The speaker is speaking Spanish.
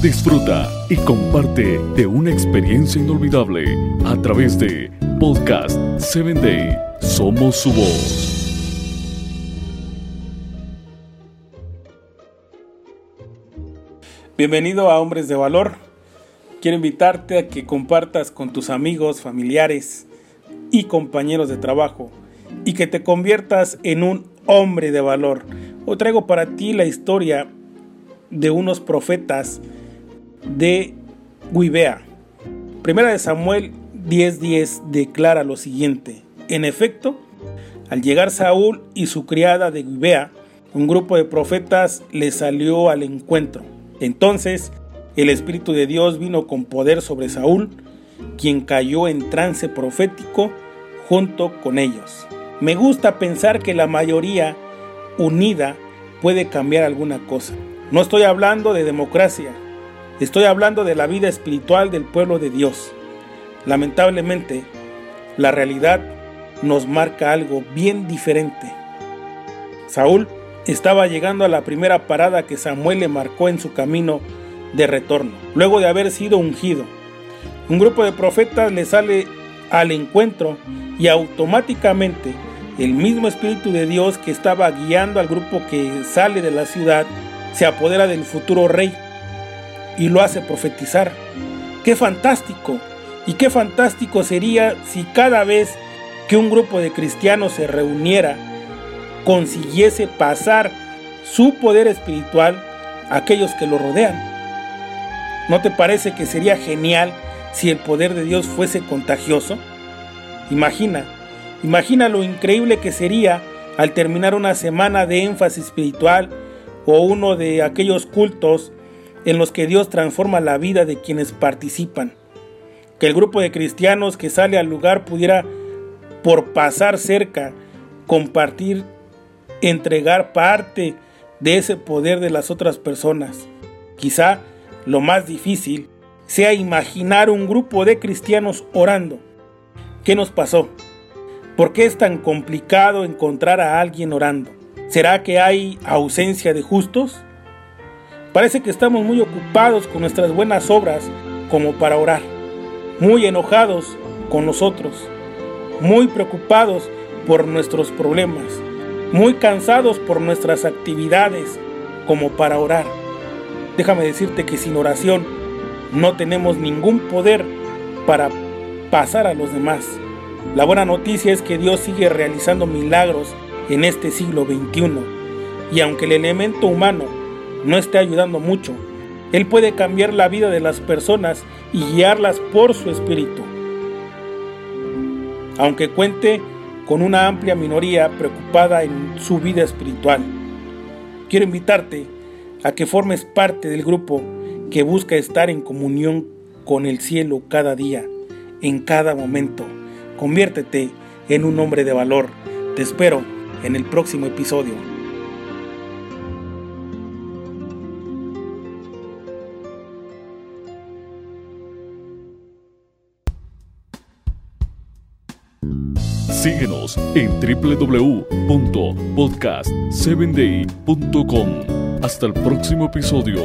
Disfruta y comparte de una experiencia inolvidable a través de Podcast 7 Day. Somos su voz. Bienvenido a Hombres de Valor. Quiero invitarte a que compartas con tus amigos, familiares y compañeros de trabajo y que te conviertas en un hombre de valor. Hoy traigo para ti la historia de unos profetas de Guibea. Primera de Samuel 10:10 declara lo siguiente: En efecto, al llegar Saúl y su criada de Guibea, un grupo de profetas le salió al encuentro. Entonces, el Espíritu de Dios vino con poder sobre Saúl, quien cayó en trance profético junto con ellos. Me gusta pensar que la mayoría unida puede cambiar alguna cosa. No estoy hablando de democracia, estoy hablando de la vida espiritual del pueblo de Dios. Lamentablemente, la realidad nos marca algo bien diferente. Saúl estaba llegando a la primera parada que Samuel le marcó en su camino de retorno, luego de haber sido ungido. Un grupo de profetas le sale al encuentro y automáticamente el mismo Espíritu de Dios que estaba guiando al grupo que sale de la ciudad se apodera del futuro rey y lo hace profetizar. ¡Qué fantástico! Y qué fantástico sería si cada vez que un grupo de cristianos se reuniera, consiguiese pasar su poder espiritual a aquellos que lo rodean. ¿No te parece que sería genial si el poder de Dios fuese contagioso? Imagina, imagina lo increíble que sería al terminar una semana de énfasis espiritual o uno de aquellos cultos en los que Dios transforma la vida de quienes participan. Que el grupo de cristianos que sale al lugar pudiera, por pasar cerca, compartir, entregar parte de ese poder de las otras personas. Quizá lo más difícil sea imaginar un grupo de cristianos orando. ¿Qué nos pasó? ¿Por qué es tan complicado encontrar a alguien orando? ¿Será que hay ausencia de justos? Parece que estamos muy ocupados con nuestras buenas obras como para orar, muy enojados con nosotros, muy preocupados por nuestros problemas, muy cansados por nuestras actividades como para orar. Déjame decirte que sin oración no tenemos ningún poder para pasar a los demás. La buena noticia es que Dios sigue realizando milagros en este siglo XXI. Y aunque el elemento humano no esté ayudando mucho, Él puede cambiar la vida de las personas y guiarlas por su espíritu. Aunque cuente con una amplia minoría preocupada en su vida espiritual. Quiero invitarte a que formes parte del grupo que busca estar en comunión con el cielo cada día, en cada momento. Conviértete en un hombre de valor. Te espero en el próximo episodio. Síguenos en www.podcast7day.com. Hasta el próximo episodio.